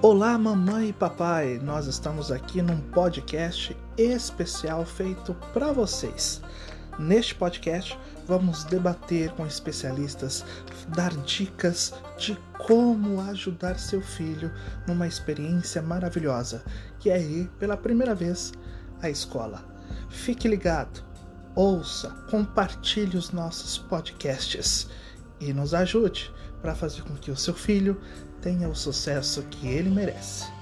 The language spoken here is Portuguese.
Olá, mamãe e papai! Nós estamos aqui num podcast especial feito para vocês. Neste podcast, vamos debater com especialistas, dar dicas de como ajudar seu filho numa experiência maravilhosa, que é ir pela primeira vez à escola. Fique ligado, ouça, compartilhe os nossos podcasts e nos ajude para fazer com que o seu filho tenha o sucesso que ele merece.